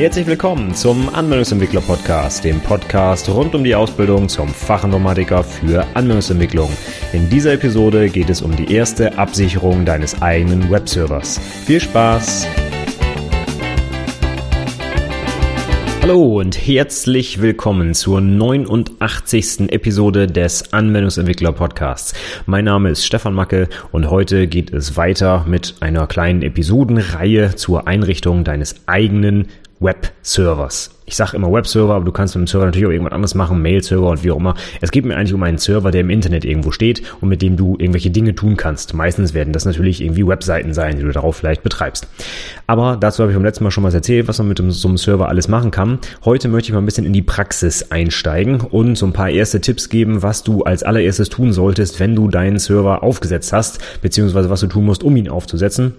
Herzlich willkommen zum Anwendungsentwickler Podcast, dem Podcast rund um die Ausbildung zum Fachinformatiker für Anwendungsentwicklung. In dieser Episode geht es um die erste Absicherung deines eigenen Webservers. Viel Spaß! Hallo und herzlich willkommen zur 89. Episode des Anwendungsentwickler Podcasts. Mein Name ist Stefan Macke und heute geht es weiter mit einer kleinen Episodenreihe zur Einrichtung deines eigenen Web-Servers. Ich sage immer Web-Server, aber du kannst mit dem Server natürlich auch irgendwas anderes machen, Mail-Server und wie auch immer. Es geht mir eigentlich um einen Server, der im Internet irgendwo steht und mit dem du irgendwelche Dinge tun kannst. Meistens werden das natürlich irgendwie Webseiten sein, die du darauf vielleicht betreibst. Aber dazu habe ich beim letzten Mal schon mal erzählt, was man mit so einem Server alles machen kann. Heute möchte ich mal ein bisschen in die Praxis einsteigen und so ein paar erste Tipps geben, was du als allererstes tun solltest, wenn du deinen Server aufgesetzt hast, beziehungsweise was du tun musst, um ihn aufzusetzen.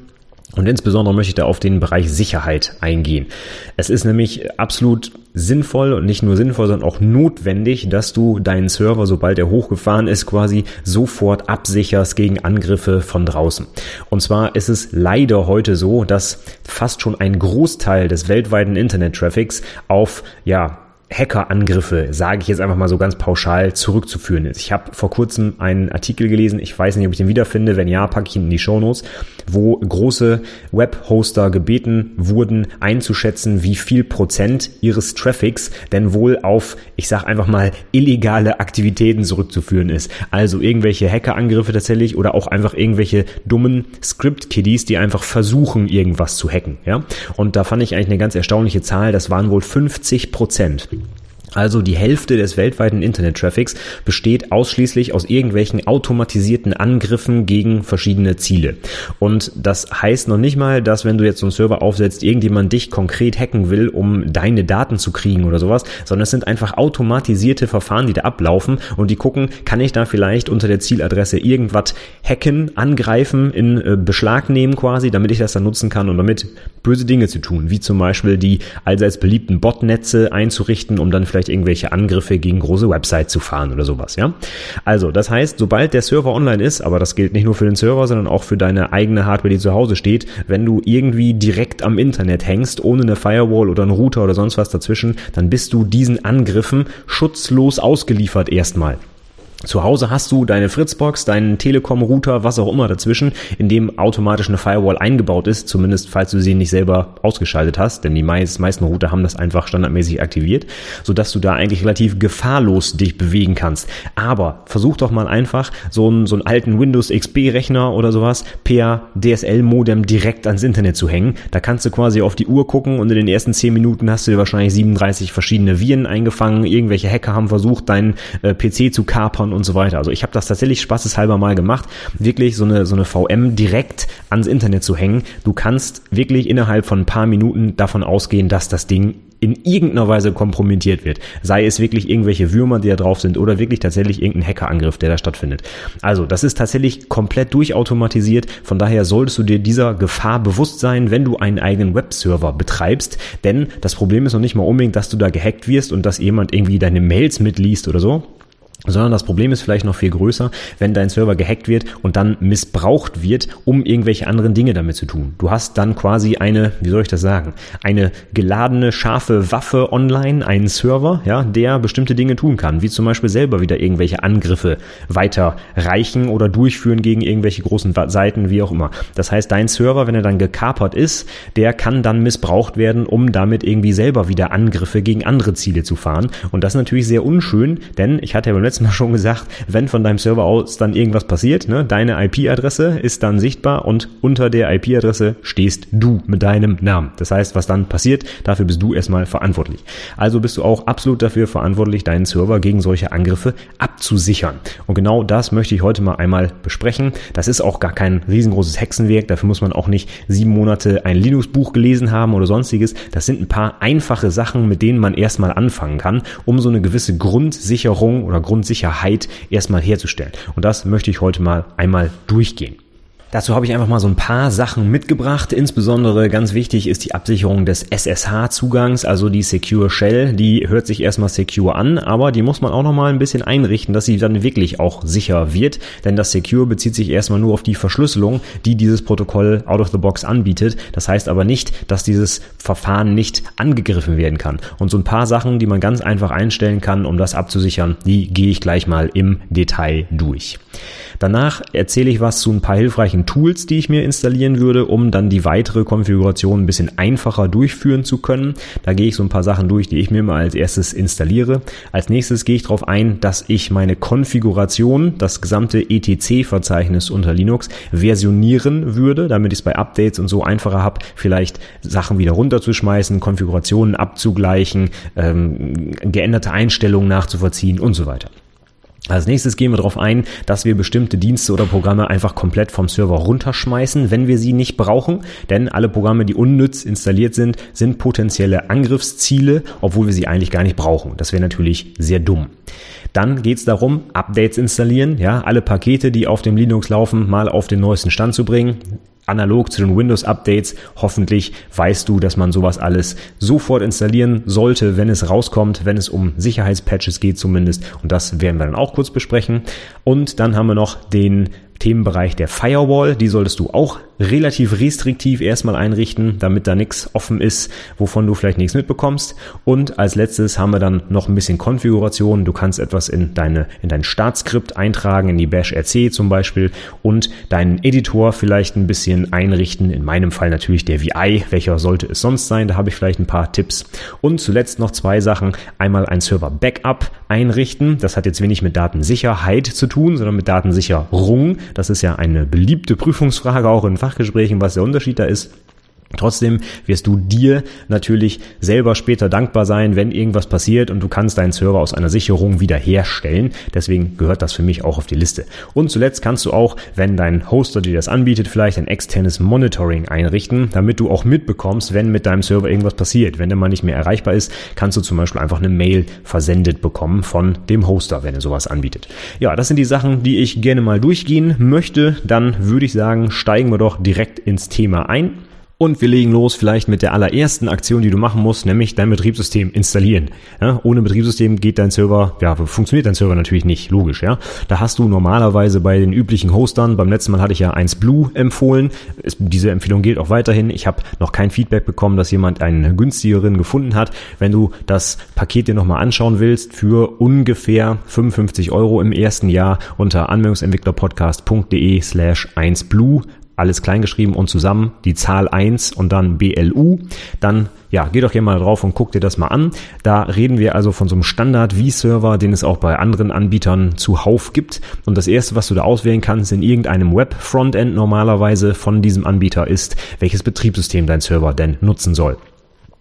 Und insbesondere möchte ich da auf den Bereich Sicherheit eingehen. Es ist nämlich absolut sinnvoll und nicht nur sinnvoll, sondern auch notwendig, dass du deinen Server, sobald er hochgefahren ist, quasi sofort absicherst gegen Angriffe von draußen. Und zwar ist es leider heute so, dass fast schon ein Großteil des weltweiten Internet-Traffics auf, ja, Hackerangriffe, sage ich jetzt einfach mal so ganz pauschal, zurückzuführen ist. Ich habe vor kurzem einen Artikel gelesen, ich weiß nicht, ob ich den wiederfinde, wenn ja, packe ich ihn in die Shownotes, wo große Webhoster gebeten wurden, einzuschätzen, wie viel Prozent ihres Traffics denn wohl auf, ich sage einfach mal, illegale Aktivitäten zurückzuführen ist. Also irgendwelche Hackerangriffe tatsächlich oder auch einfach irgendwelche dummen Script-Kiddies, die einfach versuchen, irgendwas zu hacken. Ja? Und da fand ich eigentlich eine ganz erstaunliche Zahl, das waren wohl 50 Prozent. Also die Hälfte des weltweiten Internet-Traffics besteht ausschließlich aus irgendwelchen automatisierten Angriffen gegen verschiedene Ziele. Und das heißt noch nicht mal, dass wenn du jetzt so einen Server aufsetzt, irgendjemand dich konkret hacken will, um deine Daten zu kriegen oder sowas, sondern es sind einfach automatisierte Verfahren, die da ablaufen und die gucken, kann ich da vielleicht unter der Zieladresse irgendwas hacken, angreifen, in äh, Beschlag nehmen quasi, damit ich das dann nutzen kann und damit böse Dinge zu tun, wie zum Beispiel die allseits beliebten Botnetze einzurichten, um dann vielleicht vielleicht irgendwelche Angriffe gegen große Websites zu fahren oder sowas, ja. Also, das heißt, sobald der Server online ist, aber das gilt nicht nur für den Server, sondern auch für deine eigene Hardware, die zu Hause steht, wenn du irgendwie direkt am Internet hängst, ohne eine Firewall oder einen Router oder sonst was dazwischen, dann bist du diesen Angriffen schutzlos ausgeliefert erstmal. Zu Hause hast du deine Fritzbox, deinen Telekom-Router, was auch immer dazwischen, in dem automatisch eine Firewall eingebaut ist, zumindest falls du sie nicht selber ausgeschaltet hast, denn die meisten Router haben das einfach standardmäßig aktiviert, sodass du da eigentlich relativ gefahrlos dich bewegen kannst. Aber versuch doch mal einfach so einen, so einen alten Windows XP-Rechner oder sowas per DSL-Modem direkt ans Internet zu hängen. Da kannst du quasi auf die Uhr gucken und in den ersten 10 Minuten hast du dir wahrscheinlich 37 verschiedene Viren eingefangen. Irgendwelche Hacker haben versucht, deinen äh, PC zu kapern und so weiter. Also ich habe das tatsächlich spaßeshalber mal gemacht, wirklich so eine, so eine VM direkt ans Internet zu hängen. Du kannst wirklich innerhalb von ein paar Minuten davon ausgehen, dass das Ding in irgendeiner Weise kompromittiert wird. Sei es wirklich irgendwelche Würmer, die da drauf sind oder wirklich tatsächlich irgendein Hackerangriff, der da stattfindet. Also, das ist tatsächlich komplett durchautomatisiert. Von daher solltest du dir dieser Gefahr bewusst sein, wenn du einen eigenen Webserver betreibst. Denn das Problem ist noch nicht mal unbedingt, dass du da gehackt wirst und dass jemand irgendwie deine Mails mitliest oder so sondern das Problem ist vielleicht noch viel größer, wenn dein Server gehackt wird und dann missbraucht wird, um irgendwelche anderen Dinge damit zu tun. Du hast dann quasi eine, wie soll ich das sagen, eine geladene, scharfe Waffe online, einen Server, ja, der bestimmte Dinge tun kann, wie zum Beispiel selber wieder irgendwelche Angriffe weiterreichen oder durchführen gegen irgendwelche großen Seiten, wie auch immer. Das heißt, dein Server, wenn er dann gekapert ist, der kann dann missbraucht werden, um damit irgendwie selber wieder Angriffe gegen andere Ziele zu fahren. Und das ist natürlich sehr unschön, denn ich hatte ja beim letzten Mal schon gesagt, wenn von deinem Server aus dann irgendwas passiert, ne, deine IP-Adresse ist dann sichtbar und unter der IP-Adresse stehst du mit deinem Namen. Das heißt, was dann passiert, dafür bist du erstmal verantwortlich. Also bist du auch absolut dafür verantwortlich, deinen Server gegen solche Angriffe abzusichern. Und genau das möchte ich heute mal einmal besprechen. Das ist auch gar kein riesengroßes Hexenwerk. Dafür muss man auch nicht sieben Monate ein Linux-Buch gelesen haben oder sonstiges. Das sind ein paar einfache Sachen, mit denen man erstmal anfangen kann, um so eine gewisse Grundsicherung oder Grund Grundsicherheit erstmal herzustellen. Und das möchte ich heute mal einmal durchgehen. Dazu habe ich einfach mal so ein paar Sachen mitgebracht. Insbesondere ganz wichtig ist die Absicherung des SSH-Zugangs, also die Secure Shell. Die hört sich erstmal secure an, aber die muss man auch nochmal ein bisschen einrichten, dass sie dann wirklich auch sicher wird. Denn das Secure bezieht sich erstmal nur auf die Verschlüsselung, die dieses Protokoll out of the box anbietet. Das heißt aber nicht, dass dieses Verfahren nicht angegriffen werden kann. Und so ein paar Sachen, die man ganz einfach einstellen kann, um das abzusichern, die gehe ich gleich mal im Detail durch. Danach erzähle ich was zu ein paar hilfreichen Tools, die ich mir installieren würde, um dann die weitere Konfiguration ein bisschen einfacher durchführen zu können. Da gehe ich so ein paar Sachen durch, die ich mir mal als erstes installiere. Als nächstes gehe ich darauf ein, dass ich meine Konfiguration, das gesamte etc-Verzeichnis unter Linux, versionieren würde, damit ich es bei Updates und so einfacher habe, vielleicht Sachen wieder runterzuschmeißen, Konfigurationen abzugleichen, ähm, geänderte Einstellungen nachzuvollziehen und so weiter. Als nächstes gehen wir darauf ein, dass wir bestimmte Dienste oder Programme einfach komplett vom Server runterschmeißen, wenn wir sie nicht brauchen. Denn alle Programme, die unnütz installiert sind, sind potenzielle Angriffsziele, obwohl wir sie eigentlich gar nicht brauchen. Das wäre natürlich sehr dumm. Dann geht es darum, Updates installieren, ja, alle Pakete, die auf dem Linux laufen, mal auf den neuesten Stand zu bringen analog zu den Windows-Updates. Hoffentlich weißt du, dass man sowas alles sofort installieren sollte, wenn es rauskommt, wenn es um Sicherheitspatches geht zumindest. Und das werden wir dann auch kurz besprechen. Und dann haben wir noch den Themenbereich der Firewall. Die solltest du auch relativ restriktiv erstmal einrichten, damit da nichts offen ist, wovon du vielleicht nichts mitbekommst. Und als letztes haben wir dann noch ein bisschen Konfiguration. Du kannst etwas in deine, in dein Startskript eintragen, in die Bash RC zum Beispiel und deinen Editor vielleicht ein bisschen einrichten. In meinem Fall natürlich der VI. Welcher sollte es sonst sein? Da habe ich vielleicht ein paar Tipps. Und zuletzt noch zwei Sachen. Einmal ein Server Backup einrichten. Das hat jetzt wenig mit Datensicherheit zu tun, sondern mit Datensicherung. Das ist ja eine beliebte Prüfungsfrage auch in Fachgesprächen, was der Unterschied da ist. Trotzdem wirst du dir natürlich selber später dankbar sein, wenn irgendwas passiert und du kannst deinen Server aus einer Sicherung wiederherstellen. Deswegen gehört das für mich auch auf die Liste. Und zuletzt kannst du auch, wenn dein Hoster dir das anbietet, vielleicht ein externes Monitoring einrichten, damit du auch mitbekommst, wenn mit deinem Server irgendwas passiert. Wenn der mal nicht mehr erreichbar ist, kannst du zum Beispiel einfach eine Mail versendet bekommen von dem Hoster, wenn er sowas anbietet. Ja, das sind die Sachen, die ich gerne mal durchgehen möchte. Dann würde ich sagen, steigen wir doch direkt ins Thema ein. Und wir legen los vielleicht mit der allerersten Aktion, die du machen musst, nämlich dein Betriebssystem installieren. Ja, ohne Betriebssystem geht dein Server, ja, funktioniert dein Server natürlich nicht, logisch, ja. Da hast du normalerweise bei den üblichen Hostern, beim letzten Mal hatte ich ja 1Blue empfohlen, diese Empfehlung gilt auch weiterhin. Ich habe noch kein Feedback bekommen, dass jemand einen günstigeren gefunden hat. Wenn du das Paket dir nochmal anschauen willst, für ungefähr 55 Euro im ersten Jahr unter anwendungsentwicklerpodcast.de slash 1Blue alles kleingeschrieben und zusammen, die Zahl 1 und dann BLU, dann ja, geh doch hier mal drauf und guck dir das mal an. Da reden wir also von so einem Standard V-Server, den es auch bei anderen Anbietern zuhauf gibt. Und das erste, was du da auswählen kannst in irgendeinem Web-Frontend normalerweise von diesem Anbieter ist, welches Betriebssystem dein Server denn nutzen soll.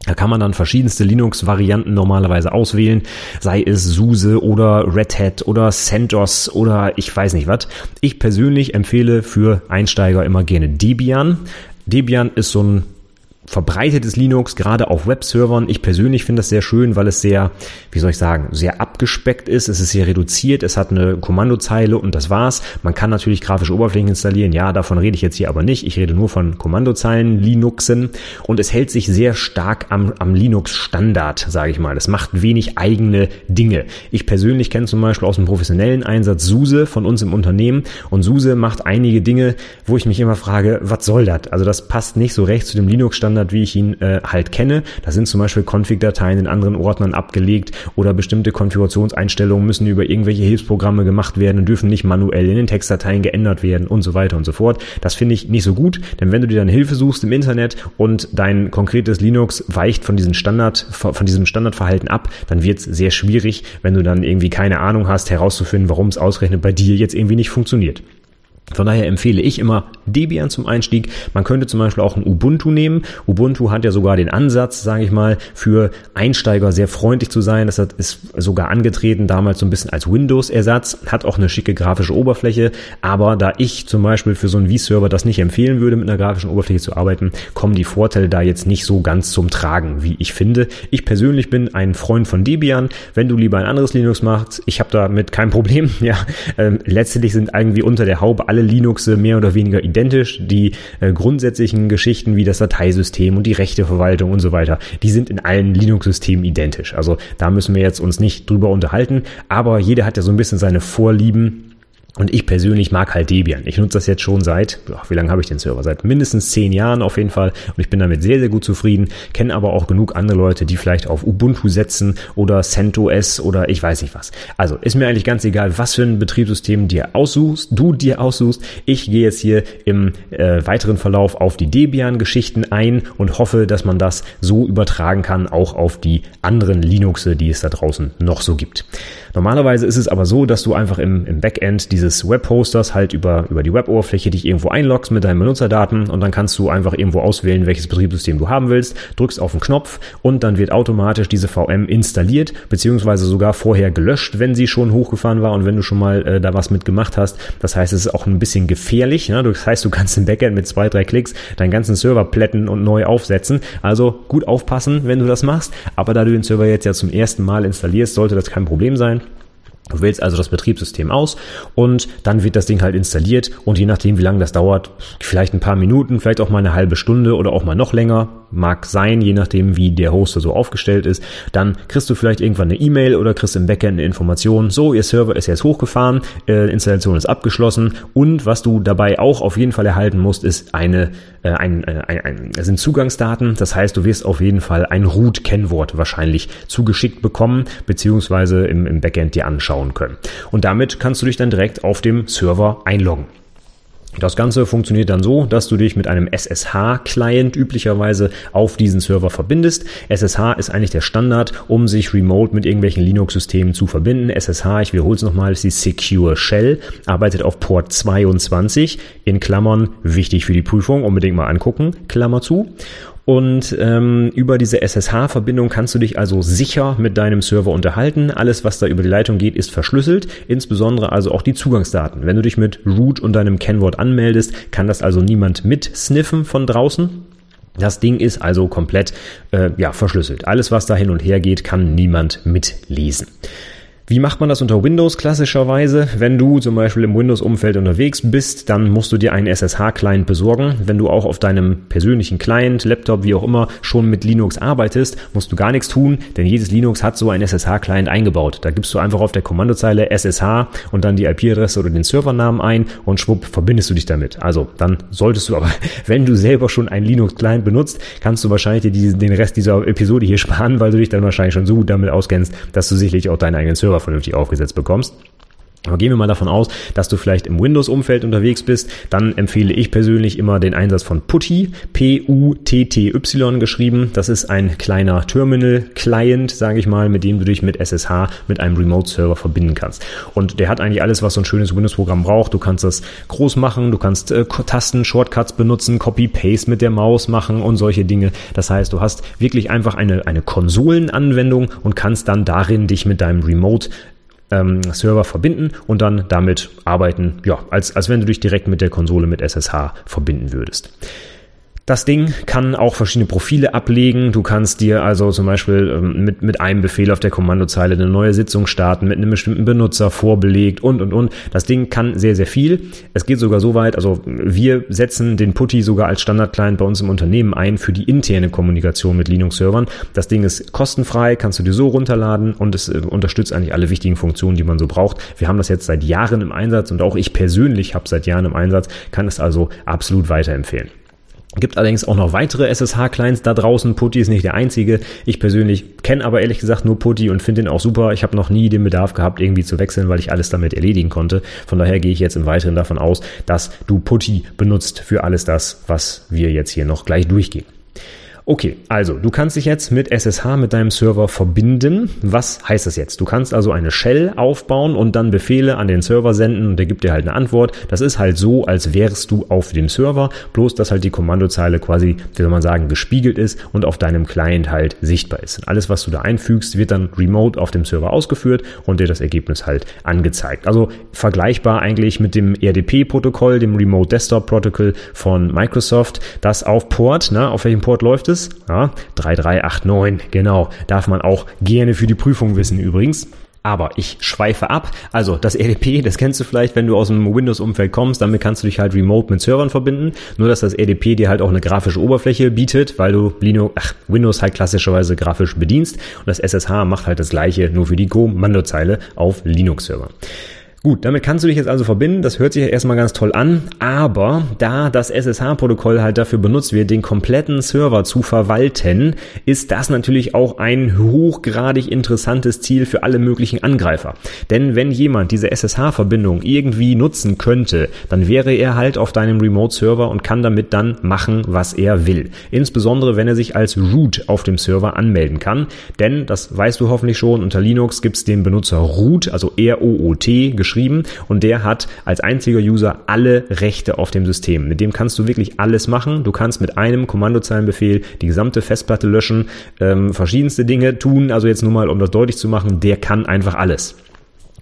Da kann man dann verschiedenste Linux-Varianten normalerweise auswählen, sei es SUSE oder Red Hat oder CentOS oder ich weiß nicht was. Ich persönlich empfehle für Einsteiger immer gerne Debian. Debian ist so ein verbreitetes Linux, gerade auf Webservern. Ich persönlich finde das sehr schön, weil es sehr, wie soll ich sagen, sehr abgespeckt ist. Es ist sehr reduziert. Es hat eine Kommandozeile und das war's. Man kann natürlich grafische Oberflächen installieren. Ja, davon rede ich jetzt hier aber nicht. Ich rede nur von Kommandozeilen, Linuxen und es hält sich sehr stark am, am Linux-Standard, sage ich mal. Es macht wenig eigene Dinge. Ich persönlich kenne zum Beispiel aus dem professionellen Einsatz SUSE von uns im Unternehmen und SUSE macht einige Dinge, wo ich mich immer frage, was soll das? Also das passt nicht so recht zu dem Linux-Standard Standard, wie ich ihn äh, halt kenne. Da sind zum Beispiel Config-Dateien in anderen Ordnern abgelegt oder bestimmte Konfigurationseinstellungen müssen über irgendwelche Hilfsprogramme gemacht werden und dürfen nicht manuell in den Textdateien geändert werden und so weiter und so fort. Das finde ich nicht so gut, denn wenn du dir dann Hilfe suchst im Internet und dein konkretes Linux weicht von diesem Standard, von diesem Standardverhalten ab, dann wird es sehr schwierig, wenn du dann irgendwie keine Ahnung hast, herauszufinden, warum es ausgerechnet bei dir jetzt irgendwie nicht funktioniert. Von daher empfehle ich immer Debian zum Einstieg. Man könnte zum Beispiel auch ein Ubuntu nehmen. Ubuntu hat ja sogar den Ansatz, sage ich mal, für Einsteiger sehr freundlich zu sein. Das ist sogar angetreten damals so ein bisschen als Windows-Ersatz, hat auch eine schicke grafische Oberfläche. Aber da ich zum Beispiel für so einen V-Server das nicht empfehlen würde, mit einer grafischen Oberfläche zu arbeiten, kommen die Vorteile da jetzt nicht so ganz zum Tragen, wie ich finde. Ich persönlich bin ein Freund von Debian. Wenn du lieber ein anderes Linux machst, ich habe damit kein Problem. Ja, ähm, letztlich sind irgendwie unter der Haube alle alle Linuxe mehr oder weniger identisch. Die äh, grundsätzlichen Geschichten wie das Dateisystem und die Rechteverwaltung und so weiter, die sind in allen Linux-Systemen identisch. Also da müssen wir jetzt uns nicht drüber unterhalten, aber jeder hat ja so ein bisschen seine Vorlieben und ich persönlich mag halt Debian. Ich nutze das jetzt schon seit, wie lange habe ich den Server? Seit mindestens zehn Jahren auf jeden Fall. Und ich bin damit sehr, sehr gut zufrieden. Kenne aber auch genug andere Leute, die vielleicht auf Ubuntu setzen oder CentOS oder ich weiß nicht was. Also ist mir eigentlich ganz egal, was für ein Betriebssystem dir aussuchst, du dir aussuchst. Ich gehe jetzt hier im äh, weiteren Verlauf auf die Debian-Geschichten ein und hoffe, dass man das so übertragen kann, auch auf die anderen Linuxe, die es da draußen noch so gibt. Normalerweise ist es aber so, dass du einfach im, im Backend dieses Webhosters halt über, über die Web-Oberfläche dich irgendwo einloggst mit deinen Benutzerdaten und dann kannst du einfach irgendwo auswählen, welches Betriebssystem du haben willst, drückst auf den Knopf und dann wird automatisch diese VM installiert, beziehungsweise sogar vorher gelöscht, wenn sie schon hochgefahren war und wenn du schon mal äh, da was mitgemacht hast. Das heißt, es ist auch ein bisschen gefährlich. Ne? Das heißt, du kannst im Backend mit zwei, drei Klicks deinen ganzen Server plätten und neu aufsetzen. Also gut aufpassen, wenn du das machst. Aber da du den Server jetzt ja zum ersten Mal installierst, sollte das kein Problem sein. Du wählst also das Betriebssystem aus und dann wird das Ding halt installiert und je nachdem, wie lange das dauert, vielleicht ein paar Minuten, vielleicht auch mal eine halbe Stunde oder auch mal noch länger, mag sein, je nachdem, wie der Hoster so aufgestellt ist, dann kriegst du vielleicht irgendwann eine E-Mail oder kriegst im Backend eine Information, so, ihr Server ist jetzt hochgefahren, äh, Installation ist abgeschlossen und was du dabei auch auf jeden Fall erhalten musst, ist eine, äh, ein, äh, ein, ein, sind Zugangsdaten, das heißt, du wirst auf jeden Fall ein Root-Kennwort wahrscheinlich zugeschickt bekommen, beziehungsweise im, im Backend dir anschauen können. Und damit kannst du dich dann direkt auf dem Server einloggen. Das Ganze funktioniert dann so, dass du dich mit einem SSH-Client üblicherweise auf diesen Server verbindest. SSH ist eigentlich der Standard, um sich remote mit irgendwelchen Linux-Systemen zu verbinden. SSH, ich wiederhole es nochmal, ist die Secure Shell, arbeitet auf Port 22, in Klammern, wichtig für die Prüfung, unbedingt mal angucken, Klammer zu. Und ähm, über diese SSH-Verbindung kannst du dich also sicher mit deinem Server unterhalten. Alles, was da über die Leitung geht, ist verschlüsselt, insbesondere also auch die Zugangsdaten. Wenn du dich mit Root und deinem Kennwort anmeldest, kann das also niemand mitsniffen von draußen. Das Ding ist also komplett äh, ja, verschlüsselt. Alles, was da hin und her geht, kann niemand mitlesen. Wie macht man das unter Windows klassischerweise? Wenn du zum Beispiel im Windows-Umfeld unterwegs bist, dann musst du dir einen SSH-Client besorgen. Wenn du auch auf deinem persönlichen Client, Laptop, wie auch immer, schon mit Linux arbeitest, musst du gar nichts tun, denn jedes Linux hat so einen SSH-Client eingebaut. Da gibst du einfach auf der Kommandozeile SSH und dann die IP-Adresse oder den Servernamen ein und schwupp verbindest du dich damit. Also dann solltest du aber, wenn du selber schon einen Linux-Client benutzt, kannst du wahrscheinlich dir den Rest dieser Episode hier sparen, weil du dich dann wahrscheinlich schon so gut damit auskennst, dass du sicherlich auch deinen eigenen Server vernünftig aufgesetzt bekommst. Aber gehen wir mal davon aus, dass du vielleicht im Windows-Umfeld unterwegs bist, dann empfehle ich persönlich immer den Einsatz von Putty, P-U-T-T-Y geschrieben. Das ist ein kleiner Terminal-Client, sage ich mal, mit dem du dich mit SSH mit einem Remote-Server verbinden kannst. Und der hat eigentlich alles, was so ein schönes Windows-Programm braucht. Du kannst das groß machen, du kannst äh, Tasten, Shortcuts benutzen, Copy-Paste mit der Maus machen und solche Dinge. Das heißt, du hast wirklich einfach eine, eine Konsolenanwendung und kannst dann darin dich mit deinem Remote ähm, Server verbinden und dann damit arbeiten, ja, als, als wenn du dich direkt mit der Konsole mit SSH verbinden würdest. Das Ding kann auch verschiedene Profile ablegen. Du kannst dir also zum Beispiel ähm, mit, mit einem Befehl auf der Kommandozeile eine neue Sitzung starten, mit einem bestimmten Benutzer vorbelegt und, und, und. Das Ding kann sehr, sehr viel. Es geht sogar so weit, also wir setzen den Putty sogar als Standard-Client bei uns im Unternehmen ein für die interne Kommunikation mit Linux-Servern. Das Ding ist kostenfrei, kannst du dir so runterladen und es äh, unterstützt eigentlich alle wichtigen Funktionen, die man so braucht. Wir haben das jetzt seit Jahren im Einsatz und auch ich persönlich habe seit Jahren im Einsatz, kann es also absolut weiterempfehlen. Gibt allerdings auch noch weitere SSH-Clients da draußen. Putty ist nicht der einzige. Ich persönlich kenne aber ehrlich gesagt nur Putty und finde den auch super. Ich habe noch nie den Bedarf gehabt, irgendwie zu wechseln, weil ich alles damit erledigen konnte. Von daher gehe ich jetzt im Weiteren davon aus, dass du Putty benutzt für alles das, was wir jetzt hier noch gleich durchgehen. Okay, also du kannst dich jetzt mit SSH mit deinem Server verbinden. Was heißt das jetzt? Du kannst also eine Shell aufbauen und dann Befehle an den Server senden und der gibt dir halt eine Antwort. Das ist halt so, als wärst du auf dem Server, bloß dass halt die Kommandozeile quasi, wie soll man sagen, gespiegelt ist und auf deinem Client halt sichtbar ist. Und alles, was du da einfügst, wird dann remote auf dem Server ausgeführt und dir das Ergebnis halt angezeigt. Also vergleichbar eigentlich mit dem RDP-Protokoll, dem Remote Desktop Protocol von Microsoft, das auf Port, ne, auf welchem Port läuft es? Ja, 3389, genau. Darf man auch gerne für die Prüfung wissen übrigens. Aber ich schweife ab. Also das RDP, das kennst du vielleicht, wenn du aus dem Windows-Umfeld kommst. Damit kannst du dich halt remote mit Servern verbinden. Nur, dass das RDP dir halt auch eine grafische Oberfläche bietet, weil du Linux, ach, Windows halt klassischerweise grafisch bedienst. Und das SSH macht halt das gleiche, nur für die Kommandozeile auf Linux-Servern. Gut, damit kannst du dich jetzt also verbinden. Das hört sich ja erstmal ganz toll an, aber da das SSH-Protokoll halt dafür benutzt wird, den kompletten Server zu verwalten, ist das natürlich auch ein hochgradig interessantes Ziel für alle möglichen Angreifer. Denn wenn jemand diese SSH-Verbindung irgendwie nutzen könnte, dann wäre er halt auf deinem Remote-Server und kann damit dann machen, was er will. Insbesondere, wenn er sich als Root auf dem Server anmelden kann. Denn, das weißt du hoffentlich schon, unter Linux gibt's den Benutzer Root, also R-O-O-T, geschrieben und der hat als einziger User alle Rechte auf dem System. Mit dem kannst du wirklich alles machen. Du kannst mit einem Kommandozeilenbefehl die gesamte Festplatte löschen, ähm, verschiedenste Dinge tun. Also jetzt nur mal, um das deutlich zu machen, der kann einfach alles.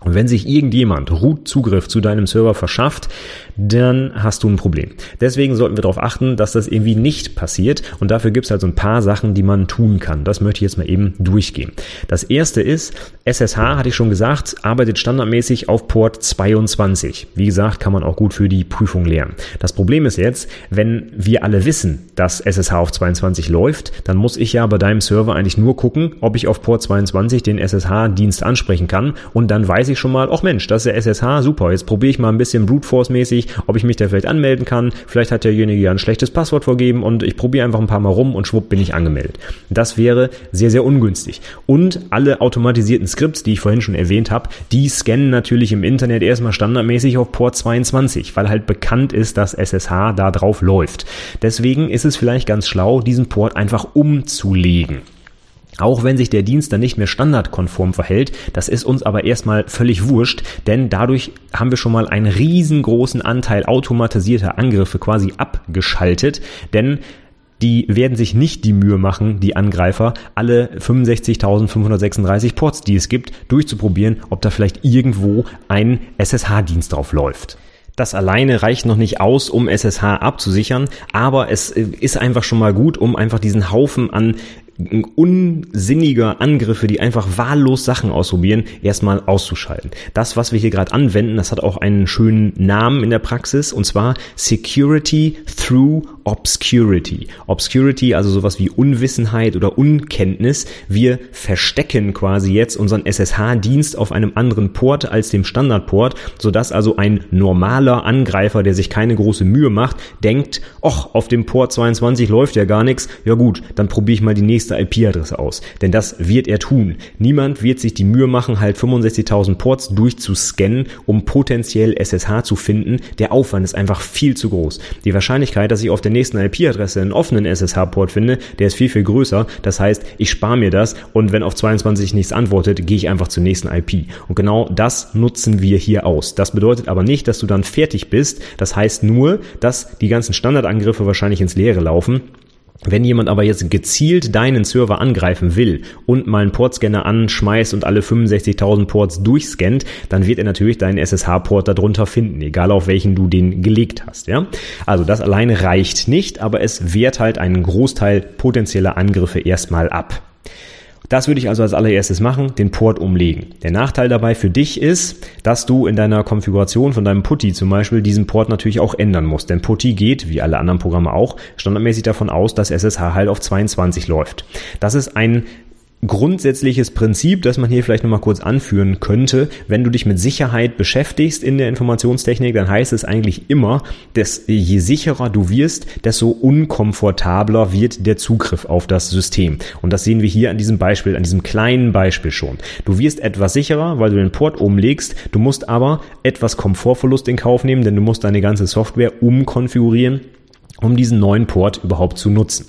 Und wenn sich irgendjemand Root-Zugriff zu deinem Server verschafft, dann hast du ein Problem. Deswegen sollten wir darauf achten, dass das irgendwie nicht passiert. Und dafür gibt es halt so ein paar Sachen, die man tun kann. Das möchte ich jetzt mal eben durchgehen. Das erste ist, SSH, hatte ich schon gesagt, arbeitet standardmäßig auf Port 22. Wie gesagt, kann man auch gut für die Prüfung lernen. Das Problem ist jetzt, wenn wir alle wissen, dass SSH auf 22 läuft, dann muss ich ja bei deinem Server eigentlich nur gucken, ob ich auf Port 22 den SSH-Dienst ansprechen kann. Und dann weiß ich schon mal, ach Mensch, das ist der SSH, super, jetzt probiere ich mal ein bisschen Brute Force-mäßig ob ich mich da vielleicht anmelden kann. Vielleicht hat derjenige ja ein schlechtes Passwort vorgeben und ich probiere einfach ein paar Mal rum und schwupp bin ich angemeldet. Das wäre sehr, sehr ungünstig. Und alle automatisierten Skripts, die ich vorhin schon erwähnt habe, die scannen natürlich im Internet erstmal standardmäßig auf Port 22, weil halt bekannt ist, dass SSH da drauf läuft. Deswegen ist es vielleicht ganz schlau, diesen Port einfach umzulegen. Auch wenn sich der Dienst dann nicht mehr standardkonform verhält, das ist uns aber erstmal völlig wurscht, denn dadurch haben wir schon mal einen riesengroßen Anteil automatisierter Angriffe quasi abgeschaltet, denn die werden sich nicht die Mühe machen, die Angreifer, alle 65.536 Ports, die es gibt, durchzuprobieren, ob da vielleicht irgendwo ein SSH-Dienst drauf läuft. Das alleine reicht noch nicht aus, um SSH abzusichern, aber es ist einfach schon mal gut, um einfach diesen Haufen an unsinniger Angriffe, die einfach wahllos Sachen ausprobieren, erstmal auszuschalten. Das, was wir hier gerade anwenden, das hat auch einen schönen Namen in der Praxis und zwar Security through Obscurity. Obscurity, also sowas wie Unwissenheit oder Unkenntnis. Wir verstecken quasi jetzt unseren SSH-Dienst auf einem anderen Port als dem Standardport, sodass also ein normaler Angreifer, der sich keine große Mühe macht, denkt, ach, auf dem Port 22 läuft ja gar nichts. Ja gut, dann probiere ich mal die nächste IP-Adresse aus. Denn das wird er tun. Niemand wird sich die Mühe machen, halt 65.000 Ports durchzuscannen, um potenziell SSH zu finden. Der Aufwand ist einfach viel zu groß. Die Wahrscheinlichkeit, dass ich auf der nächsten IP-Adresse einen offenen SSH-Port finde, der ist viel, viel größer. Das heißt, ich spare mir das und wenn auf 22 nichts antwortet, gehe ich einfach zur nächsten IP. Und genau das nutzen wir hier aus. Das bedeutet aber nicht, dass du dann fertig bist. Das heißt nur, dass die ganzen Standardangriffe wahrscheinlich ins Leere laufen wenn jemand aber jetzt gezielt deinen Server angreifen will und mal einen Portscanner anschmeißt und alle 65.000 Ports durchscannt, dann wird er natürlich deinen SSH-Port darunter finden, egal auf welchen du den gelegt hast. Ja? Also das alleine reicht nicht, aber es wehrt halt einen Großteil potenzieller Angriffe erstmal ab. Das würde ich also als allererstes machen, den Port umlegen. Der Nachteil dabei für dich ist, dass du in deiner Konfiguration von deinem Putty zum Beispiel diesen Port natürlich auch ändern musst. Denn Putty geht, wie alle anderen Programme auch, standardmäßig davon aus, dass SSH halt auf 22 läuft. Das ist ein grundsätzliches Prinzip, das man hier vielleicht nochmal kurz anführen könnte. Wenn du dich mit Sicherheit beschäftigst in der Informationstechnik, dann heißt es eigentlich immer, dass je sicherer du wirst, desto unkomfortabler wird der Zugriff auf das System. Und das sehen wir hier an diesem Beispiel, an diesem kleinen Beispiel schon. Du wirst etwas sicherer, weil du den Port umlegst. Du musst aber etwas Komfortverlust in Kauf nehmen, denn du musst deine ganze Software umkonfigurieren um diesen neuen Port überhaupt zu nutzen.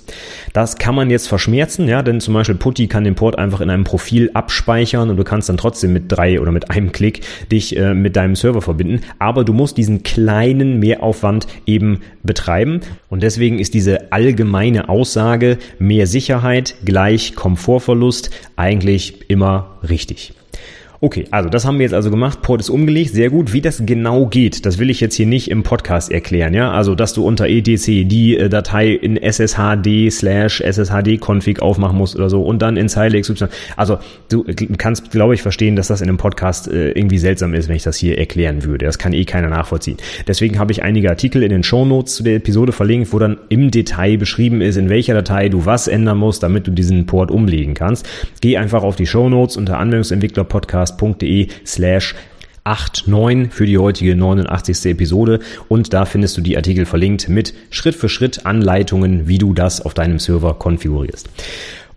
Das kann man jetzt verschmerzen, ja, denn zum Beispiel Putty kann den Port einfach in einem Profil abspeichern und du kannst dann trotzdem mit drei oder mit einem Klick dich äh, mit deinem Server verbinden. Aber du musst diesen kleinen Mehraufwand eben betreiben und deswegen ist diese allgemeine Aussage mehr Sicherheit gleich Komfortverlust eigentlich immer richtig. Okay, also das haben wir jetzt also gemacht. Port ist umgelegt, sehr gut. Wie das genau geht, das will ich jetzt hier nicht im Podcast erklären, ja. Also, dass du unter etc die äh, Datei in sshd slash sshd-config aufmachen musst oder so und dann in Zeile XY. Also, du kannst, glaube ich, verstehen, dass das in einem Podcast äh, irgendwie seltsam ist, wenn ich das hier erklären würde. Das kann eh keiner nachvollziehen. Deswegen habe ich einige Artikel in den Show Notes zu der Episode verlinkt, wo dann im Detail beschrieben ist, in welcher Datei du was ändern musst, damit du diesen Port umlegen kannst. Geh einfach auf die Show Notes unter Anwendungsentwickler Podcast podcast.de slash 89 für die heutige 89. Episode und da findest du die Artikel verlinkt mit Schritt für Schritt Anleitungen, wie du das auf deinem Server konfigurierst.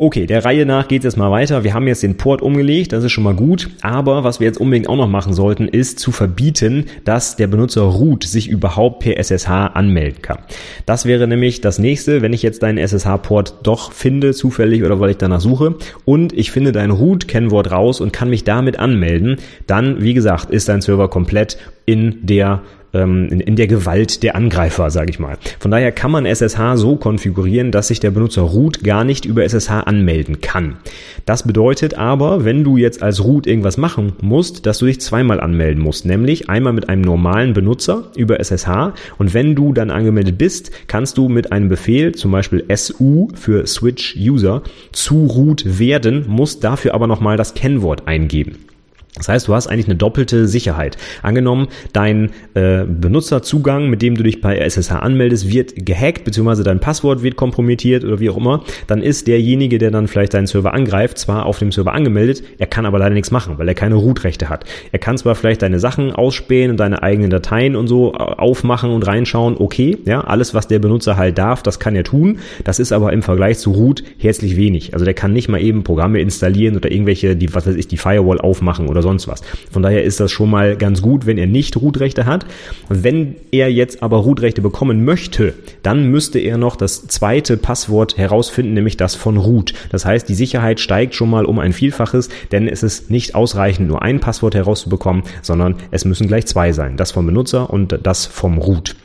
Okay, der Reihe nach geht es jetzt mal weiter. Wir haben jetzt den Port umgelegt, das ist schon mal gut. Aber was wir jetzt unbedingt auch noch machen sollten, ist zu verbieten, dass der Benutzer root sich überhaupt per SSH anmelden kann. Das wäre nämlich das nächste, wenn ich jetzt deinen SSH-Port doch finde, zufällig oder weil ich danach suche und ich finde dein Root-Kennwort raus und kann mich damit anmelden, dann, wie gesagt, ist dein Server komplett in der ähm, in, in der Gewalt der Angreifer, sage ich mal. Von daher kann man SSH so konfigurieren, dass sich der Benutzer root gar nicht über SSH anmelden kann. Das bedeutet aber, wenn du jetzt als root irgendwas machen musst, dass du dich zweimal anmelden musst, nämlich einmal mit einem normalen Benutzer über SSH und wenn du dann angemeldet bist, kannst du mit einem Befehl, zum Beispiel su für Switch User, zu root werden, musst dafür aber nochmal das Kennwort eingeben. Das heißt, du hast eigentlich eine doppelte Sicherheit. Angenommen, dein äh, Benutzerzugang, mit dem du dich bei SSH anmeldest, wird gehackt, beziehungsweise dein Passwort wird kompromittiert oder wie auch immer, dann ist derjenige, der dann vielleicht deinen Server angreift, zwar auf dem Server angemeldet, er kann aber leider nichts machen, weil er keine Root-Rechte hat. Er kann zwar vielleicht deine Sachen ausspähen und deine eigenen Dateien und so äh, aufmachen und reinschauen, okay, ja, alles, was der Benutzer halt darf, das kann er tun. Das ist aber im Vergleich zu Root herzlich wenig. Also der kann nicht mal eben Programme installieren oder irgendwelche, die, was weiß ich, die Firewall aufmachen oder sonst was. Von daher ist das schon mal ganz gut, wenn er nicht Root-Rechte hat. Wenn er jetzt aber Root-Rechte bekommen möchte, dann müsste er noch das zweite Passwort herausfinden, nämlich das von Root. Das heißt, die Sicherheit steigt schon mal um ein Vielfaches, denn es ist nicht ausreichend, nur ein Passwort herauszubekommen, sondern es müssen gleich zwei sein. Das vom Benutzer und das vom Root.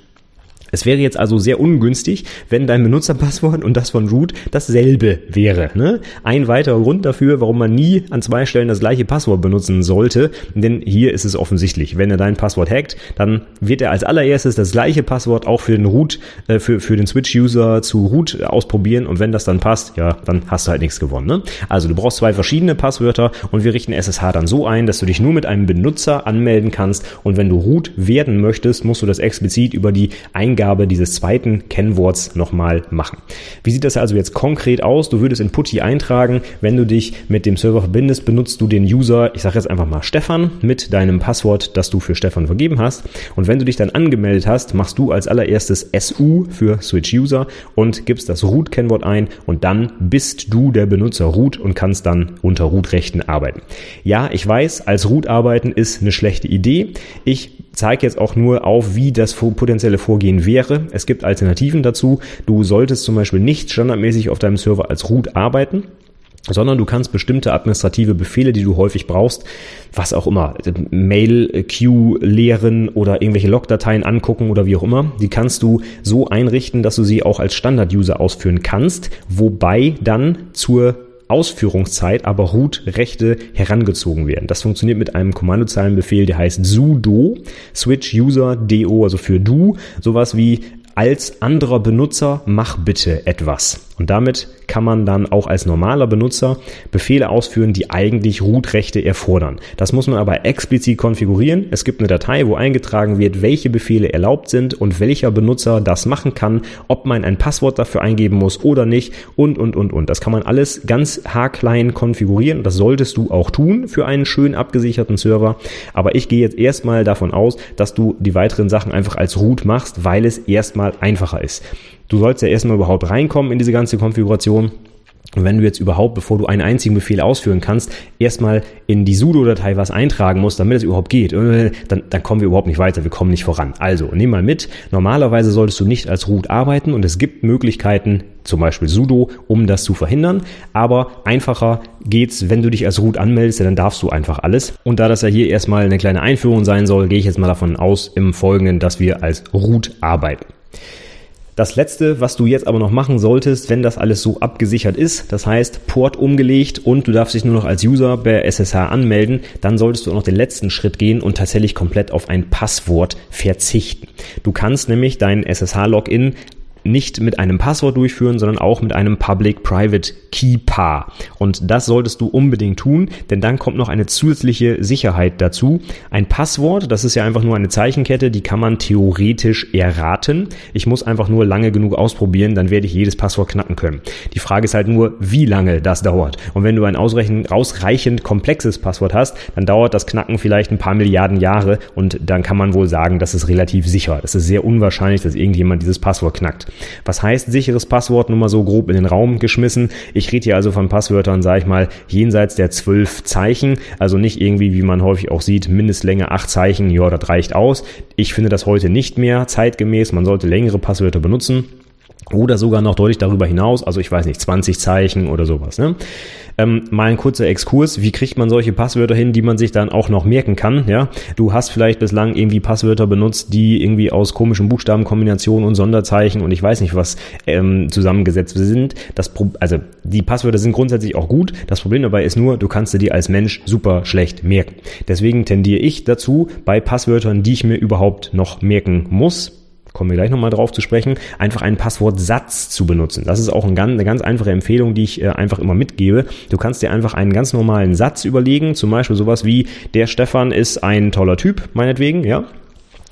Es wäre jetzt also sehr ungünstig, wenn dein Benutzerpasswort und das von Root dasselbe wäre. Ne? Ein weiterer Grund dafür, warum man nie an zwei Stellen das gleiche Passwort benutzen sollte, denn hier ist es offensichtlich. Wenn er dein Passwort hackt, dann wird er als allererstes das gleiche Passwort auch für den Root, äh, für, für den Switch-User zu Root ausprobieren und wenn das dann passt, ja, dann hast du halt nichts gewonnen. Ne? Also du brauchst zwei verschiedene Passwörter und wir richten SSH dann so ein, dass du dich nur mit einem Benutzer anmelden kannst und wenn du Root werden möchtest, musst du das explizit über die Eingabe Eingabe dieses zweiten Kennworts nochmal machen. Wie sieht das also jetzt konkret aus? Du würdest in Putty eintragen, wenn du dich mit dem Server verbindest, benutzt du den User, ich sage jetzt einfach mal Stefan, mit deinem Passwort, das du für Stefan vergeben hast. Und wenn du dich dann angemeldet hast, machst du als allererstes SU für Switch User und gibst das Root-Kennwort ein und dann bist du der Benutzer Root und kannst dann unter Root-Rechten arbeiten. Ja, ich weiß, als Root arbeiten ist eine schlechte Idee. Ich zeige jetzt auch nur auf, wie das potenzielle Vorgehen wäre. Es gibt Alternativen dazu. Du solltest zum Beispiel nicht standardmäßig auf deinem Server als Root arbeiten sondern du kannst bestimmte administrative Befehle, die du häufig brauchst, was auch immer, Mail, Queue leeren oder irgendwelche Logdateien angucken oder wie auch immer, die kannst du so einrichten, dass du sie auch als Standard-User ausführen kannst, wobei dann zur Ausführungszeit aber Root-Rechte herangezogen werden. Das funktioniert mit einem Kommandozeilenbefehl, der heißt sudo switch user do, also für du, sowas wie als anderer Benutzer mach bitte etwas. Und damit kann man dann auch als normaler Benutzer Befehle ausführen, die eigentlich Root-Rechte erfordern. Das muss man aber explizit konfigurieren. Es gibt eine Datei, wo eingetragen wird, welche Befehle erlaubt sind und welcher Benutzer das machen kann, ob man ein Passwort dafür eingeben muss oder nicht und, und, und, und. Das kann man alles ganz haarklein konfigurieren. Das solltest du auch tun für einen schön abgesicherten Server. Aber ich gehe jetzt erstmal davon aus, dass du die weiteren Sachen einfach als Root machst, weil es erstmal einfacher ist. Du sollst ja erstmal überhaupt reinkommen in diese ganze Konfiguration. Und wenn du jetzt überhaupt, bevor du einen einzigen Befehl ausführen kannst, erstmal in die sudo-Datei was eintragen musst, damit es überhaupt geht, dann, dann kommen wir überhaupt nicht weiter, wir kommen nicht voran. Also, nimm mal mit, normalerweise solltest du nicht als Root arbeiten und es gibt Möglichkeiten, zum Beispiel sudo, um das zu verhindern, aber einfacher geht's, wenn du dich als Root anmeldest, dann darfst du einfach alles. Und da das ja hier erstmal eine kleine Einführung sein soll, gehe ich jetzt mal davon aus im Folgenden, dass wir als Root arbeiten. Das letzte, was du jetzt aber noch machen solltest, wenn das alles so abgesichert ist, das heißt Port umgelegt und du darfst dich nur noch als User bei SSH anmelden, dann solltest du auch noch den letzten Schritt gehen und tatsächlich komplett auf ein Passwort verzichten. Du kannst nämlich dein SSH-Login nicht mit einem Passwort durchführen, sondern auch mit einem Public-Private Key Paar. Und das solltest du unbedingt tun, denn dann kommt noch eine zusätzliche Sicherheit dazu. Ein Passwort, das ist ja einfach nur eine Zeichenkette, die kann man theoretisch erraten. Ich muss einfach nur lange genug ausprobieren, dann werde ich jedes Passwort knacken können. Die Frage ist halt nur, wie lange das dauert. Und wenn du ein ausreichend, komplexes Passwort hast, dann dauert das Knacken vielleicht ein paar Milliarden Jahre und dann kann man wohl sagen, das ist relativ sicher. Es ist sehr unwahrscheinlich, dass irgendjemand dieses Passwort knackt. Was heißt sicheres Passwort? Nur mal so grob in den Raum geschmissen. Ich rede hier also von Passwörtern, sage ich mal, jenseits der zwölf Zeichen. Also nicht irgendwie, wie man häufig auch sieht, Mindestlänge acht Zeichen. Ja, das reicht aus. Ich finde das heute nicht mehr zeitgemäß. Man sollte längere Passwörter benutzen oder sogar noch deutlich darüber hinaus, also ich weiß nicht, 20 Zeichen oder sowas. Ne? Ähm, mal ein kurzer Exkurs, wie kriegt man solche Passwörter hin, die man sich dann auch noch merken kann? Ja, Du hast vielleicht bislang irgendwie Passwörter benutzt, die irgendwie aus komischen Buchstabenkombinationen und Sonderzeichen und ich weiß nicht was ähm, zusammengesetzt sind. Das Pro also die Passwörter sind grundsätzlich auch gut. Das Problem dabei ist nur, du kannst dir als Mensch super schlecht merken. Deswegen tendiere ich dazu, bei Passwörtern, die ich mir überhaupt noch merken muss, kommen wir gleich nochmal drauf zu sprechen, einfach einen Passwortsatz zu benutzen. Das ist auch ein ganz, eine ganz einfache Empfehlung, die ich äh, einfach immer mitgebe. Du kannst dir einfach einen ganz normalen Satz überlegen, zum Beispiel sowas wie, der Stefan ist ein toller Typ, meinetwegen, ja.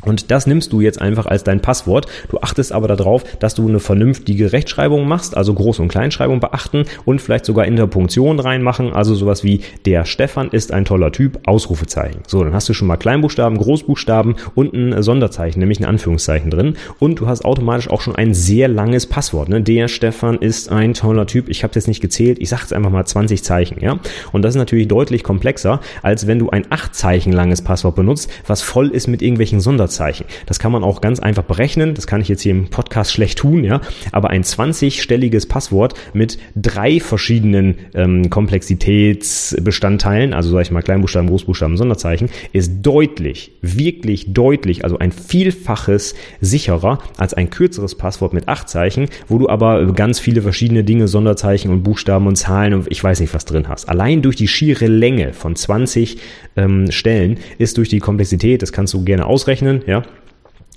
Und das nimmst du jetzt einfach als dein Passwort. Du achtest aber darauf, dass du eine vernünftige Rechtschreibung machst, also Groß- und Kleinschreibung beachten und vielleicht sogar Interpunktionen reinmachen, also sowas wie der Stefan ist ein toller Typ, Ausrufezeichen. So, dann hast du schon mal Kleinbuchstaben, Großbuchstaben und ein Sonderzeichen, nämlich ein Anführungszeichen drin. Und du hast automatisch auch schon ein sehr langes Passwort. Ne? Der Stefan ist ein toller Typ. Ich habe jetzt nicht gezählt, ich sage jetzt einfach mal 20 Zeichen. Ja? Und das ist natürlich deutlich komplexer, als wenn du ein 8 Zeichen langes Passwort benutzt, was voll ist mit irgendwelchen Sonderzeichen. Sonderzeichen. Das kann man auch ganz einfach berechnen. Das kann ich jetzt hier im Podcast schlecht tun, ja. Aber ein 20-stelliges Passwort mit drei verschiedenen ähm, Komplexitätsbestandteilen, also sage ich mal Kleinbuchstaben, Großbuchstaben, Sonderzeichen, ist deutlich, wirklich deutlich, also ein Vielfaches sicherer als ein kürzeres Passwort mit acht Zeichen, wo du aber ganz viele verschiedene Dinge, Sonderzeichen und Buchstaben und Zahlen und ich weiß nicht was drin hast. Allein durch die schiere Länge von 20 ähm, Stellen ist durch die Komplexität, das kannst du gerne ausrechnen, ja,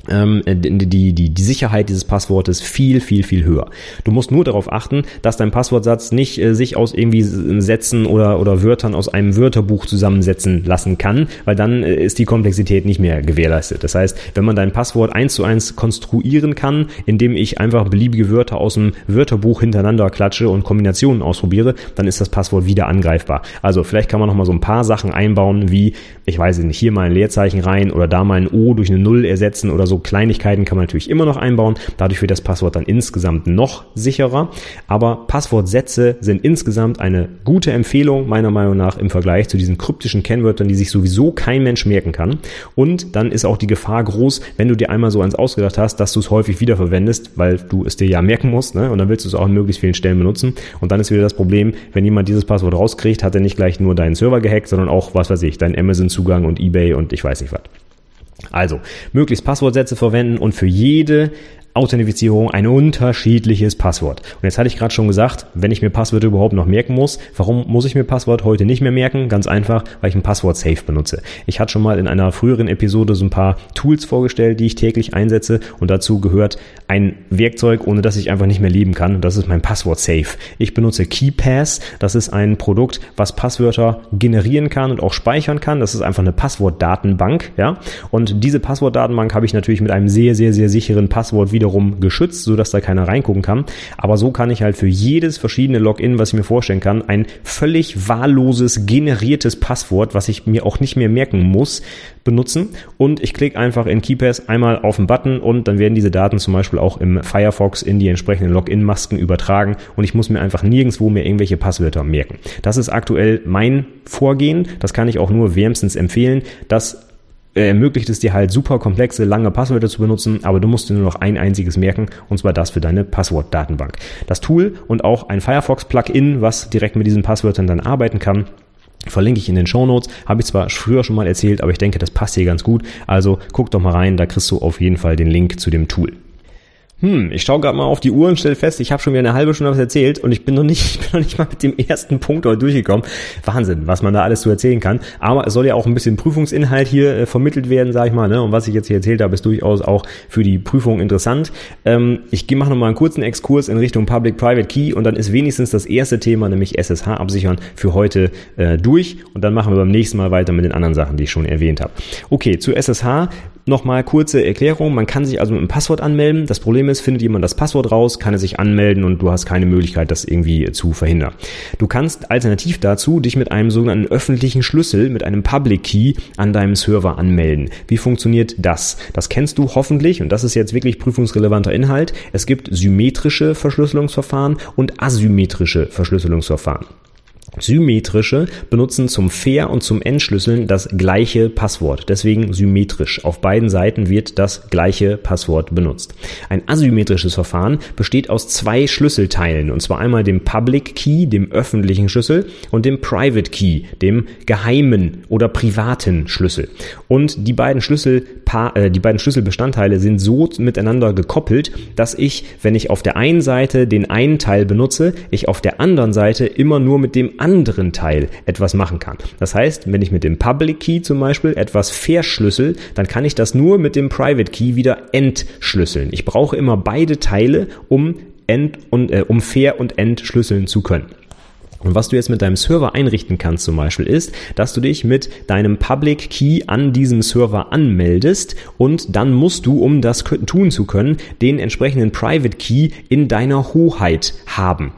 ähm, die, die, die Sicherheit dieses Passwortes viel, viel, viel höher. Du musst nur darauf achten, dass dein Passwortsatz nicht äh, sich aus irgendwie Sätzen oder, oder Wörtern aus einem Wörterbuch zusammensetzen lassen kann, weil dann äh, ist die Komplexität nicht mehr gewährleistet. Das heißt, wenn man dein Passwort eins zu eins konstruieren kann, indem ich einfach beliebige Wörter aus dem Wörterbuch hintereinander klatsche und Kombinationen ausprobiere, dann ist das Passwort wieder angreifbar. Also vielleicht kann man noch mal so ein paar Sachen einbauen, wie, ich weiß nicht, hier mal ein Leerzeichen rein oder da mal ein O durch eine Null ersetzen oder so Kleinigkeiten kann man natürlich immer noch einbauen. Dadurch wird das Passwort dann insgesamt noch sicherer. Aber Passwortsätze sind insgesamt eine gute Empfehlung, meiner Meinung nach, im Vergleich zu diesen kryptischen Kennwörtern, die sich sowieso kein Mensch merken kann. Und dann ist auch die Gefahr groß, wenn du dir einmal so eins ausgedacht hast, dass du es häufig wiederverwendest, weil du es dir ja merken musst, ne? Und dann willst du es auch an möglichst vielen Stellen benutzen. Und dann ist wieder das Problem, wenn jemand dieses Passwort rauskriegt, hat er nicht gleich nur deinen Server gehackt, sondern auch, was weiß ich, deinen Amazon-Zugang und eBay und ich weiß nicht was. Also, möglichst Passwortsätze verwenden und für jede Authentifizierung ein unterschiedliches Passwort. Und jetzt hatte ich gerade schon gesagt, wenn ich mir Passwörter überhaupt noch merken muss, warum muss ich mir Passwort heute nicht mehr merken? Ganz einfach, weil ich ein Passwort Safe benutze. Ich hatte schon mal in einer früheren Episode so ein paar Tools vorgestellt, die ich täglich einsetze und dazu gehört ein Werkzeug, ohne das ich einfach nicht mehr leben kann. Und das ist mein Passwort Safe. Ich benutze KeyPass. Das ist ein Produkt, was Passwörter generieren kann und auch speichern kann. Das ist einfach eine Passwortdatenbank, ja. Und diese Passwortdatenbank habe ich natürlich mit einem sehr, sehr, sehr sicheren Passwort wiederum geschützt, sodass da keiner reingucken kann. Aber so kann ich halt für jedes verschiedene Login, was ich mir vorstellen kann, ein völlig wahlloses, generiertes Passwort, was ich mir auch nicht mehr merken muss, benutzen. Und ich klicke einfach in KeyPass einmal auf den Button und dann werden diese Daten zum Beispiel auch im Firefox in die entsprechenden Login-Masken übertragen und ich muss mir einfach nirgendwo mehr irgendwelche Passwörter merken. Das ist aktuell mein Vorgehen. Das kann ich auch nur wärmstens empfehlen. Das ermöglicht es dir halt super komplexe, lange Passwörter zu benutzen, aber du musst dir nur noch ein einziges merken, und zwar das für deine Passwortdatenbank. Das Tool und auch ein Firefox-Plugin, was direkt mit diesen Passwörtern dann arbeiten kann, Verlinke ich in den Show Notes. Habe ich zwar früher schon mal erzählt, aber ich denke, das passt hier ganz gut. Also guck doch mal rein, da kriegst du auf jeden Fall den Link zu dem Tool. Hm, ich schaue gerade mal auf die Uhr und stelle fest, ich habe schon wieder eine halbe Stunde was erzählt und ich bin noch nicht, ich bin noch nicht mal mit dem ersten Punkt heute durchgekommen. Wahnsinn, was man da alles zu erzählen kann. Aber es soll ja auch ein bisschen Prüfungsinhalt hier äh, vermittelt werden, sage ich mal. Ne? Und was ich jetzt hier erzählt habe, ist durchaus auch für die Prüfung interessant. Ähm, ich mache noch mal einen kurzen Exkurs in Richtung Public-Private Key und dann ist wenigstens das erste Thema, nämlich SSH absichern, für heute äh, durch. Und dann machen wir beim nächsten Mal weiter mit den anderen Sachen, die ich schon erwähnt habe. Okay, zu SSH Nochmal kurze Erklärung. Man kann sich also mit einem Passwort anmelden. Das Problem ist, findet jemand das Passwort raus, kann er sich anmelden und du hast keine Möglichkeit, das irgendwie zu verhindern. Du kannst alternativ dazu dich mit einem sogenannten öffentlichen Schlüssel, mit einem Public Key an deinem Server anmelden. Wie funktioniert das? Das kennst du hoffentlich und das ist jetzt wirklich prüfungsrelevanter Inhalt. Es gibt symmetrische Verschlüsselungsverfahren und asymmetrische Verschlüsselungsverfahren. Symmetrische benutzen zum Fair- und zum Entschlüsseln das gleiche Passwort. Deswegen symmetrisch. Auf beiden Seiten wird das gleiche Passwort benutzt. Ein asymmetrisches Verfahren besteht aus zwei Schlüsselteilen. Und zwar einmal dem Public Key, dem öffentlichen Schlüssel, und dem Private Key, dem geheimen oder privaten Schlüssel. Und die beiden Schlüssel, äh, die beiden Schlüsselbestandteile sind so miteinander gekoppelt, dass ich, wenn ich auf der einen Seite den einen Teil benutze, ich auf der anderen Seite immer nur mit dem anderen Teil etwas machen kann. Das heißt, wenn ich mit dem Public Key zum Beispiel etwas verschlüssel, dann kann ich das nur mit dem Private Key wieder entschlüsseln. Ich brauche immer beide Teile, um, ent und, äh, um fair und entschlüsseln zu können. Und was du jetzt mit deinem Server einrichten kannst zum Beispiel ist, dass du dich mit deinem Public Key an diesem Server anmeldest und dann musst du, um das tun zu können, den entsprechenden Private Key in deiner Hoheit haben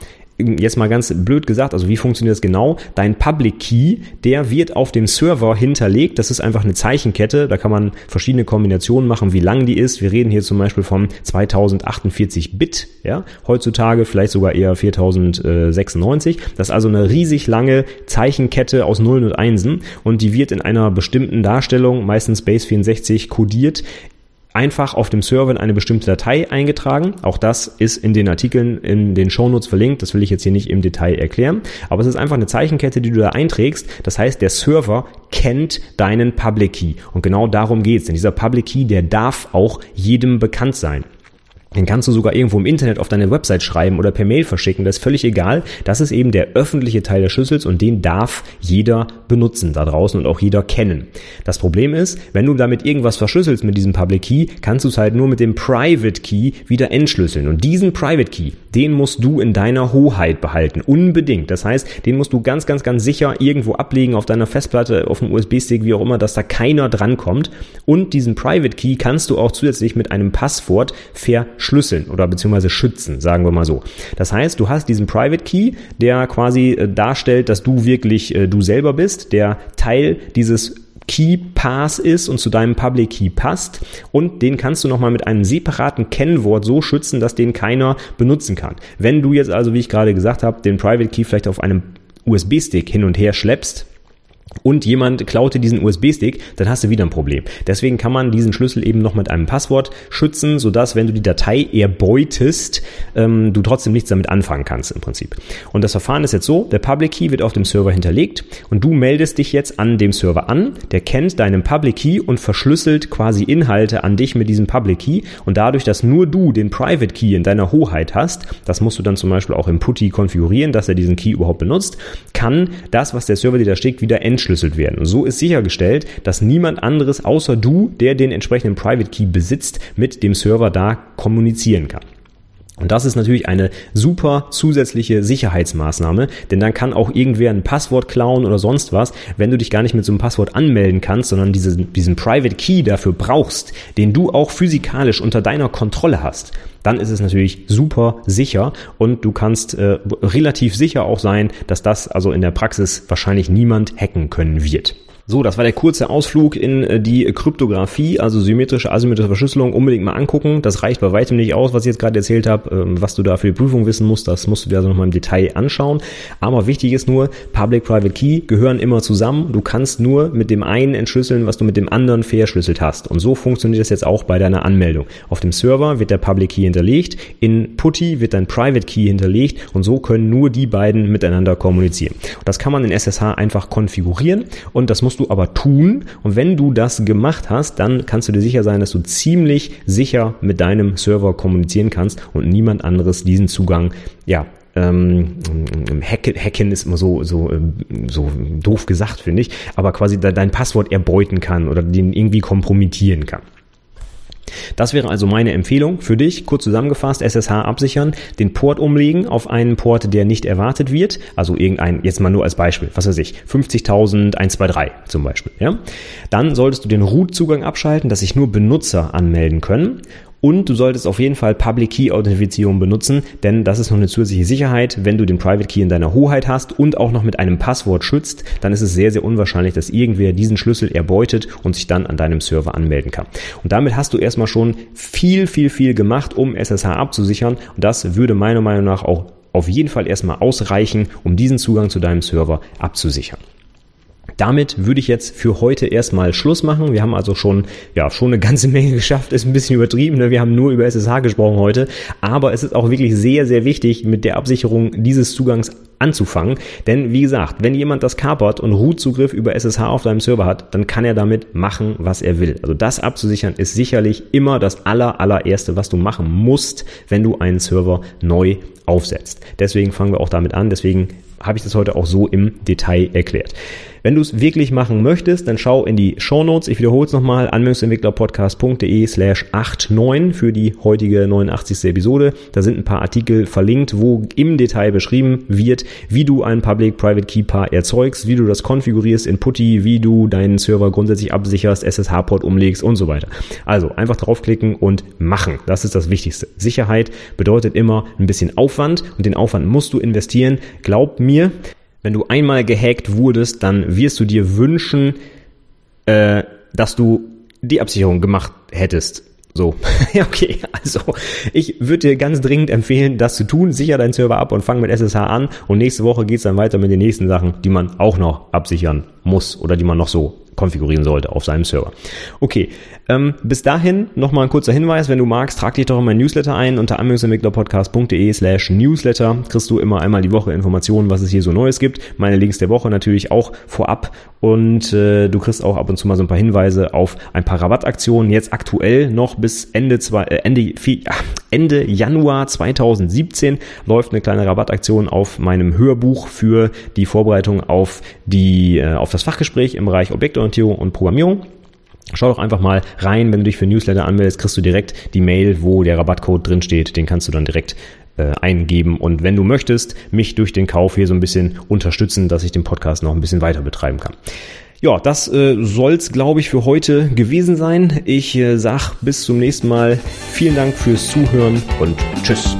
jetzt mal ganz blöd gesagt, also wie funktioniert das genau? Dein Public Key, der wird auf dem Server hinterlegt. Das ist einfach eine Zeichenkette. Da kann man verschiedene Kombinationen machen, wie lang die ist. Wir reden hier zum Beispiel von 2048 Bit, ja. Heutzutage vielleicht sogar eher 4096. Das ist also eine riesig lange Zeichenkette aus Nullen und Einsen und die wird in einer bestimmten Darstellung, meistens Base 64, kodiert einfach auf dem Server in eine bestimmte Datei eingetragen. Auch das ist in den Artikeln in den Shownotes verlinkt. Das will ich jetzt hier nicht im Detail erklären. Aber es ist einfach eine Zeichenkette, die du da einträgst. Das heißt, der Server kennt deinen Public Key. Und genau darum geht's. Denn dieser Public Key, der darf auch jedem bekannt sein. Den kannst du sogar irgendwo im Internet auf deine Website schreiben oder per Mail verschicken. Das ist völlig egal. Das ist eben der öffentliche Teil des Schlüssels und den darf jeder benutzen da draußen und auch jeder kennen. Das Problem ist, wenn du damit irgendwas verschlüsselst mit diesem Public Key, kannst du es halt nur mit dem Private Key wieder entschlüsseln. Und diesen Private Key, den musst du in deiner Hoheit behalten. Unbedingt. Das heißt, den musst du ganz, ganz, ganz sicher irgendwo ablegen auf deiner Festplatte, auf dem USB-Stick, wie auch immer, dass da keiner drankommt. Und diesen Private Key kannst du auch zusätzlich mit einem Passwort ver schlüsseln oder beziehungsweise schützen, sagen wir mal so. Das heißt, du hast diesen Private Key, der quasi äh, darstellt, dass du wirklich äh, du selber bist, der Teil dieses Key Pass ist und zu deinem Public Key passt und den kannst du nochmal mit einem separaten Kennwort so schützen, dass den keiner benutzen kann. Wenn du jetzt also, wie ich gerade gesagt habe, den Private Key vielleicht auf einem USB-Stick hin und her schleppst, und jemand klaute diesen USB-Stick, dann hast du wieder ein Problem. Deswegen kann man diesen Schlüssel eben noch mit einem Passwort schützen, sodass, wenn du die Datei erbeutest, ähm, du trotzdem nichts damit anfangen kannst im Prinzip. Und das Verfahren ist jetzt so, der Public Key wird auf dem Server hinterlegt und du meldest dich jetzt an dem Server an, der kennt deinen Public Key und verschlüsselt quasi Inhalte an dich mit diesem Public Key und dadurch, dass nur du den Private Key in deiner Hoheit hast, das musst du dann zum Beispiel auch im Putty konfigurieren, dass er diesen Key überhaupt benutzt, kann das, was der Server dir da schickt, wieder entschlüsseln entschlüsselt werden. Und so ist sichergestellt, dass niemand anderes außer du, der den entsprechenden Private Key besitzt, mit dem Server da kommunizieren kann. Und das ist natürlich eine super zusätzliche Sicherheitsmaßnahme, denn dann kann auch irgendwer ein Passwort klauen oder sonst was, wenn du dich gar nicht mit so einem Passwort anmelden kannst, sondern diesen, diesen Private Key dafür brauchst, den du auch physikalisch unter deiner Kontrolle hast. Dann ist es natürlich super sicher und du kannst äh, relativ sicher auch sein, dass das also in der Praxis wahrscheinlich niemand hacken können wird. So, das war der kurze Ausflug in äh, die Kryptographie, also symmetrische, asymmetrische Verschlüsselung. Unbedingt mal angucken. Das reicht bei weitem nicht aus, was ich jetzt gerade erzählt habe. Ähm, was du da für die Prüfung wissen musst, das musst du dir also nochmal im Detail anschauen. Aber wichtig ist nur, Public-Private Key gehören immer zusammen. Du kannst nur mit dem einen entschlüsseln, was du mit dem anderen verschlüsselt hast. Und so funktioniert das jetzt auch bei deiner Anmeldung. Auf dem Server wird der Public Key hinterlegt, in Putty wird dein Private Key hinterlegt und so können nur die beiden miteinander kommunizieren. Das kann man in SSH einfach konfigurieren und das muss musst du aber tun. Und wenn du das gemacht hast, dann kannst du dir sicher sein, dass du ziemlich sicher mit deinem Server kommunizieren kannst und niemand anderes diesen Zugang ja, ähm, Hacken, Hacken ist immer so, so, ähm, so doof gesagt, finde ich, aber quasi dein Passwort erbeuten kann oder den irgendwie kompromittieren kann. Das wäre also meine Empfehlung für dich. Kurz zusammengefasst, SSH absichern, den Port umlegen auf einen Port, der nicht erwartet wird. Also irgendein, jetzt mal nur als Beispiel, was weiß ich, 50.123 zum Beispiel. Ja? Dann solltest du den Root-Zugang abschalten, dass sich nur Benutzer anmelden können. Und du solltest auf jeden Fall Public Key Authentifizierung benutzen, denn das ist noch eine zusätzliche Sicherheit. Wenn du den Private Key in deiner Hoheit hast und auch noch mit einem Passwort schützt, dann ist es sehr, sehr unwahrscheinlich, dass irgendwer diesen Schlüssel erbeutet und sich dann an deinem Server anmelden kann. Und damit hast du erstmal schon viel, viel, viel gemacht, um SSH abzusichern. Und das würde meiner Meinung nach auch auf jeden Fall erstmal ausreichen, um diesen Zugang zu deinem Server abzusichern. Damit würde ich jetzt für heute erstmal Schluss machen. Wir haben also schon, ja, schon eine ganze Menge geschafft. Ist ein bisschen übertrieben. Ne? Wir haben nur über SSH gesprochen heute. Aber es ist auch wirklich sehr, sehr wichtig, mit der Absicherung dieses Zugangs anzufangen. Denn wie gesagt, wenn jemand das kapert und Root-Zugriff über SSH auf deinem Server hat, dann kann er damit machen, was er will. Also das abzusichern ist sicherlich immer das aller, allererste, was du machen musst, wenn du einen Server neu aufsetzt. Deswegen fangen wir auch damit an. Deswegen habe ich das heute auch so im Detail erklärt. Wenn du es wirklich machen möchtest, dann schau in die Show Notes. Ich wiederhole es nochmal, anwendungsentwicklerpodcast.de slash 89 für die heutige 89. Episode. Da sind ein paar Artikel verlinkt, wo im Detail beschrieben wird, wie du einen Public-Private Key Paar erzeugst, wie du das konfigurierst in Putty, wie du deinen Server grundsätzlich absicherst, SSH-Port umlegst und so weiter. Also einfach draufklicken und machen. Das ist das Wichtigste. Sicherheit bedeutet immer ein bisschen Aufwand und den Aufwand musst du investieren. Glaub mir, wenn du einmal gehackt wurdest, dann wirst du dir wünschen, äh, dass du die Absicherung gemacht hättest. So, ja, okay. Also, ich würde dir ganz dringend empfehlen, das zu tun. Sicher deinen Server ab und fang mit SSH an. Und nächste Woche geht's dann weiter mit den nächsten Sachen, die man auch noch absichern muss oder die man noch so konfigurieren sollte auf seinem Server. Okay, ähm, bis dahin nochmal ein kurzer Hinweis, wenn du magst, trag dich doch in mein Newsletter ein unter anwendungsentwicklerpodcast.de slash Newsletter kriegst du immer einmal die Woche Informationen, was es hier so Neues gibt. Meine Links der Woche natürlich auch vorab und äh, du kriegst auch ab und zu mal so ein paar Hinweise auf ein paar Rabattaktionen. Jetzt aktuell noch bis Ende, zwei, äh, Ende, Ende Januar 2017 läuft eine kleine Rabattaktion auf meinem Hörbuch für die Vorbereitung auf die äh, auf das Fachgespräch im Bereich Objektorientierung und Programmierung. Schau doch einfach mal rein, wenn du dich für Newsletter anmeldest, kriegst du direkt die Mail, wo der Rabattcode drin steht. Den kannst du dann direkt äh, eingeben. Und wenn du möchtest, mich durch den Kauf hier so ein bisschen unterstützen, dass ich den Podcast noch ein bisschen weiter betreiben kann. Ja, das äh, soll's, glaube ich, für heute gewesen sein. Ich äh, sag bis zum nächsten Mal. Vielen Dank fürs Zuhören und tschüss.